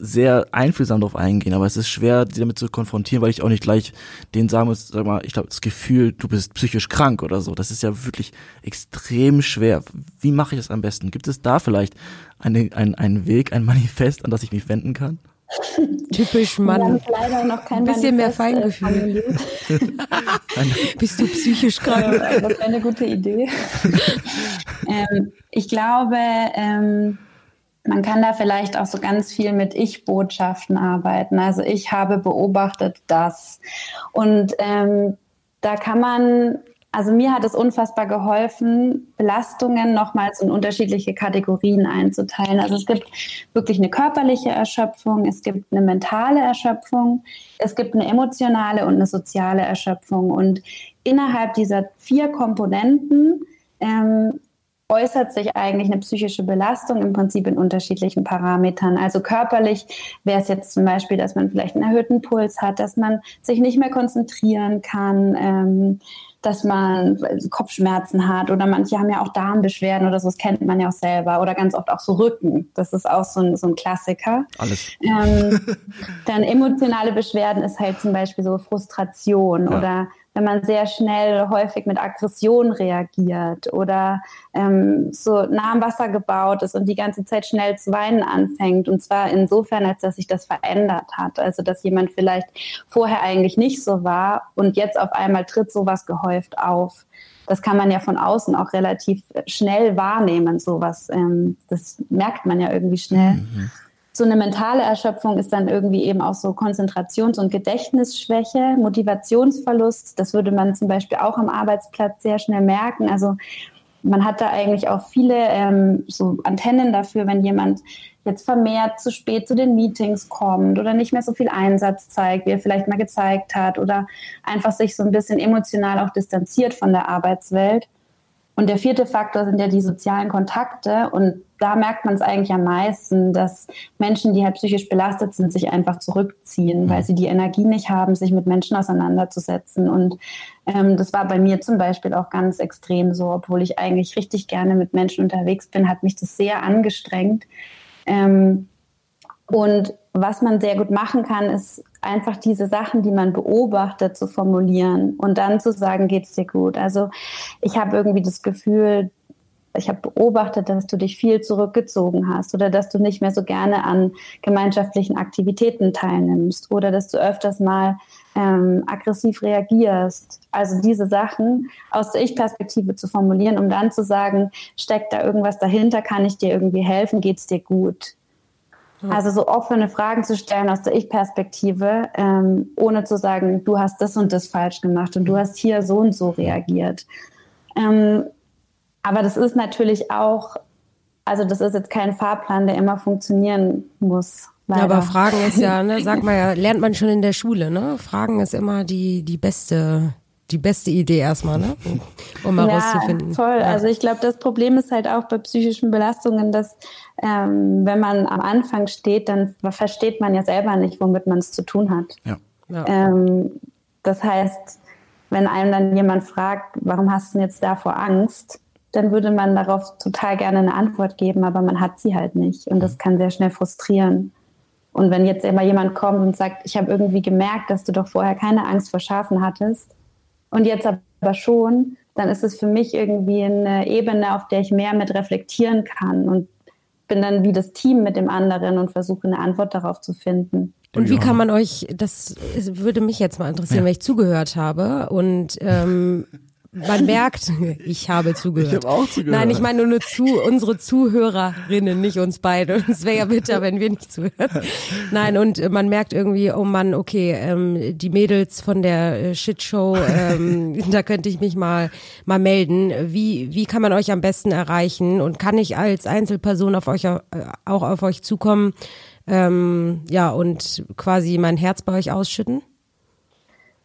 sehr einfühlsam darauf eingehen, aber es ist schwer, sie damit zu konfrontieren, weil ich auch nicht gleich denen sagen muss, sag mal, ich glaube, das Gefühl, du bist psychisch krank oder so. Das ist ja wirklich extrem schwer. Wie mache ich das am besten? Gibt es da vielleicht eine, ein, einen Weg, ein Manifest, an das ich mich wenden kann? Typisch Mann. leider noch kein Ein bisschen mehr Manifest, äh, Feingefühl. Bist du psychisch krank? Das wäre eine gute Idee. ähm, ich glaube, ähm, man kann da vielleicht auch so ganz viel mit Ich-Botschaften arbeiten. Also ich habe beobachtet das. Und ähm, da kann man, also mir hat es unfassbar geholfen, Belastungen nochmals in unterschiedliche Kategorien einzuteilen. Also es gibt wirklich eine körperliche Erschöpfung, es gibt eine mentale Erschöpfung, es gibt eine emotionale und eine soziale Erschöpfung. Und innerhalb dieser vier Komponenten ähm, äußert sich eigentlich eine psychische Belastung im Prinzip in unterschiedlichen Parametern. Also körperlich wäre es jetzt zum Beispiel, dass man vielleicht einen erhöhten Puls hat, dass man sich nicht mehr konzentrieren kann, ähm, dass man Kopfschmerzen hat oder manche haben ja auch Darmbeschwerden oder so, das kennt man ja auch selber oder ganz oft auch so Rücken. Das ist auch so ein, so ein Klassiker. Alles. Ähm, dann emotionale Beschwerden ist halt zum Beispiel so Frustration Ja. oder wenn man sehr schnell häufig mit Aggression reagiert oder ähm, so nah am Wasser gebaut ist und die ganze Zeit schnell zu weinen anfängt. Und zwar insofern, als dass sich das verändert hat. Also dass jemand vielleicht vorher eigentlich nicht so war und jetzt auf einmal tritt sowas gehäuft auf. Das kann man ja von außen auch relativ schnell wahrnehmen, sowas. Ähm, das merkt man ja irgendwie schnell. So eine mentale Erschöpfung ist dann irgendwie eben auch so Konzentrations- und Gedächtnisschwäche, Motivationsverlust. Das würde man zum Beispiel auch am Arbeitsplatz sehr schnell merken. Also man hat da eigentlich auch viele ähm, so Antennen dafür, wenn jemand jetzt vermehrt zu spät zu den Meetings kommt oder nicht mehr so viel Einsatz zeigt, wie er vielleicht mal gezeigt hat oder einfach sich so ein bisschen emotional auch distanziert von der Arbeitswelt. Und der vierte Faktor sind ja die sozialen Kontakte. Und da merkt man es eigentlich am meisten, dass Menschen, die halt psychisch belastet sind, sich einfach zurückziehen, weil sie die Energie nicht haben, sich mit Menschen auseinanderzusetzen. Und ähm, das war bei mir zum Beispiel auch ganz extrem so, obwohl ich eigentlich richtig gerne mit Menschen unterwegs bin, hat mich das sehr angestrengt. Ähm, und was man sehr gut machen kann, ist einfach diese Sachen, die man beobachtet, zu formulieren und dann zu sagen, geht's dir gut? Also ich habe irgendwie das Gefühl, ich habe beobachtet, dass du dich viel zurückgezogen hast oder dass du nicht mehr so gerne an gemeinschaftlichen Aktivitäten teilnimmst oder dass du öfters mal ähm, aggressiv reagierst. Also diese Sachen aus der Ich-Perspektive zu formulieren, um dann zu sagen, steckt da irgendwas dahinter, kann ich dir irgendwie helfen, geht's dir gut? Also so offene Fragen zu stellen aus der Ich-Perspektive, ähm, ohne zu sagen, du hast das und das falsch gemacht und du hast hier so und so reagiert. Ähm, aber das ist natürlich auch, also das ist jetzt kein Fahrplan, der immer funktionieren muss. Ja, Leider. aber Fragen ist ja, ne, sag mal ja, lernt man schon in der Schule, ne? Fragen ist immer die, die beste, die beste Idee erstmal, ne? Um mal rauszufinden. Voll. Ja. Also ich glaube, das Problem ist halt auch bei psychischen Belastungen, dass ähm, wenn man am Anfang steht, dann versteht man ja selber nicht, womit man es zu tun hat. Ja. Ja. Ähm, das heißt, wenn einem dann jemand fragt, warum hast du denn jetzt davor Angst, dann würde man darauf total gerne eine Antwort geben, aber man hat sie halt nicht. Und das kann sehr schnell frustrieren. Und wenn jetzt immer jemand kommt und sagt, ich habe irgendwie gemerkt, dass du doch vorher keine Angst vor Schafen hattest und jetzt aber schon, dann ist es für mich irgendwie eine Ebene, auf der ich mehr mit reflektieren kann und bin dann wie das Team mit dem anderen und versuche eine Antwort darauf zu finden. Und wie kann man euch, das es würde mich jetzt mal interessieren, Ja. wenn ich zugehört habe und ähm, man merkt, ich habe zugehört. Ich habe auch zugehört. Nein, ich meine nur zu unsere Zuhörerinnen, nicht uns beide. Es wäre ja bitter, wenn wir nicht zuhören. Nein, und äh, man merkt irgendwie, oh Mann, okay, ähm, die Mädels von der äh, Shitshow, ähm, da könnte ich mich mal mal melden. Wie wie kann man euch am besten erreichen und kann ich als Einzelperson auf euch äh, auch auf euch zukommen? Ähm, ja, und quasi mein Herz bei euch ausschütten?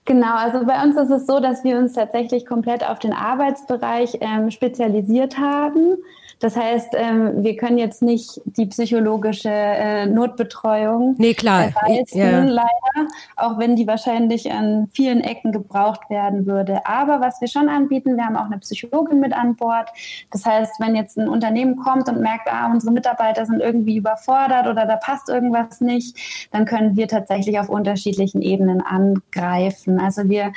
Genau, also bei uns ist es so, dass wir uns tatsächlich komplett auf den Arbeitsbereich ähm, spezialisiert haben. Das heißt, ähm, wir können jetzt nicht die psychologische äh, Notbetreuung nee, klar. leisten, ja. leider, auch wenn die wahrscheinlich an vielen Ecken gebraucht werden würde. Aber was wir schon anbieten, wir haben auch eine Psychologin mit an Bord. Das heißt, wenn jetzt ein Unternehmen kommt und merkt, ah, unsere Mitarbeiter sind irgendwie überfordert oder da passt irgendwas nicht, dann können wir tatsächlich auf unterschiedlichen Ebenen angreifen. Also wir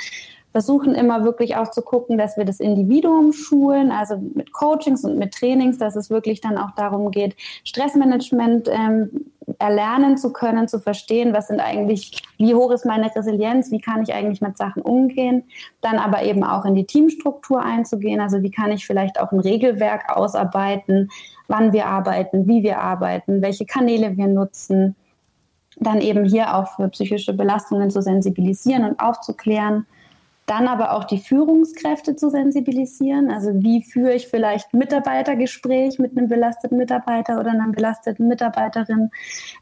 versuchen immer wirklich auch zu gucken, dass wir das Individuum schulen, also mit Coachings und mit Trainings, dass es wirklich dann auch darum geht, Stressmanagement ähm, erlernen zu können, zu verstehen, was sind eigentlich, wie hoch ist meine Resilienz, wie kann ich eigentlich mit Sachen umgehen, dann aber eben auch in die Teamstruktur einzugehen, also wie kann ich vielleicht auch ein Regelwerk ausarbeiten, wann wir arbeiten, wie wir arbeiten, welche Kanäle wir nutzen, dann eben hier auch für psychische Belastungen zu sensibilisieren und aufzuklären dann aber auch die Führungskräfte zu sensibilisieren. Also wie führe ich vielleicht Mitarbeitergespräch mit einem belasteten Mitarbeiter oder einer belasteten Mitarbeiterin?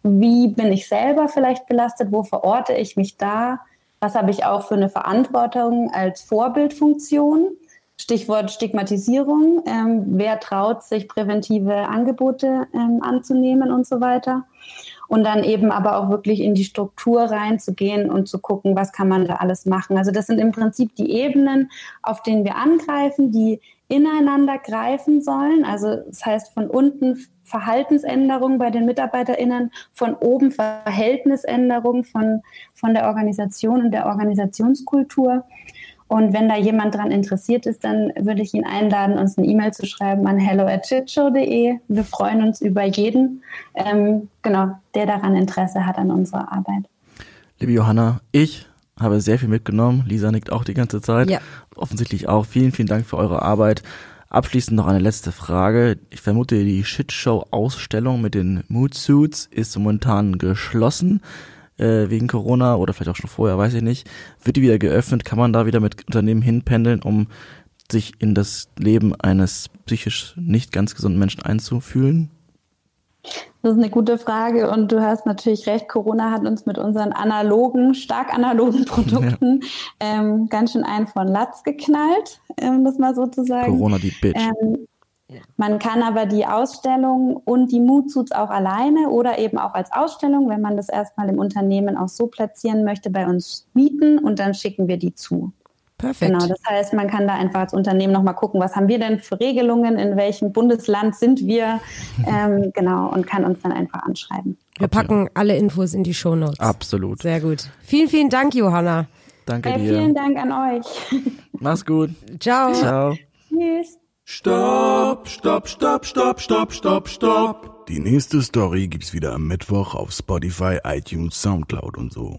Wie bin ich selber vielleicht belastet? Wo verorte ich mich da? Was habe ich auch für eine Verantwortung als Vorbildfunktion? Stichwort Stigmatisierung. Ähm, wer traut sich, präventive Angebote ähm, anzunehmen und so weiter? Und dann eben aber auch wirklich in die Struktur reinzugehen und zu gucken, was kann man da alles machen. Also das sind im Prinzip die Ebenen, auf denen wir angreifen, die ineinander greifen sollen. Also das heißt von unten Verhaltensänderungen bei den MitarbeiterInnen, von oben Verhältnisänderungen von, von der Organisation und der Organisationskultur. Und wenn da jemand dran interessiert ist, dann würde ich ihn einladen, uns eine E-Mail zu schreiben an hello@chitshow.de. Wir freuen uns über jeden, ähm, genau, der daran Interesse hat an unserer Arbeit. Liebe Johanna, ich habe sehr viel mitgenommen. Lisa nickt auch die ganze Zeit. Ja. Offensichtlich auch. Vielen, vielen Dank für eure Arbeit. Abschließend noch eine letzte Frage. Ich vermute, die Shitshow-Ausstellung mit den Mood Suits ist momentan geschlossen äh, wegen Corona oder vielleicht auch schon vorher, weiß ich nicht, wird die wieder geöffnet? Kann man da wieder mit Unternehmen hinpendeln, um sich in das Leben eines psychisch nicht ganz gesunden Menschen einzufühlen? Das ist eine gute Frage und du hast natürlich recht. Corona hat uns mit unseren analogen, stark analogen Produkten ja. ähm, ganz schön ein von Latz geknallt, um das mal so zu sagen. Corona die Bitch. Ähm, man kann aber die Ausstellung und die Moodsuits auch alleine oder eben auch als Ausstellung, wenn man das erstmal im Unternehmen auch so platzieren möchte, bei uns mieten und dann schicken wir die zu. Perfekt. Genau, das heißt, man kann da einfach als Unternehmen nochmal gucken, was haben wir denn für Regelungen, in welchem Bundesland sind wir, ähm, genau, und kann uns dann einfach anschreiben. Wir packen alle Infos in die Shownotes. Absolut. Sehr gut. Vielen, vielen Dank, Johanna. Danke äh, dir. Vielen Dank an euch. Mach's gut. Ciao. Ciao. Tschüss. Stopp, stopp, stopp, stopp, stopp, stopp, stopp. Die nächste Story gibt's wieder am Mittwoch auf Spotify, iTunes, Soundcloud und so.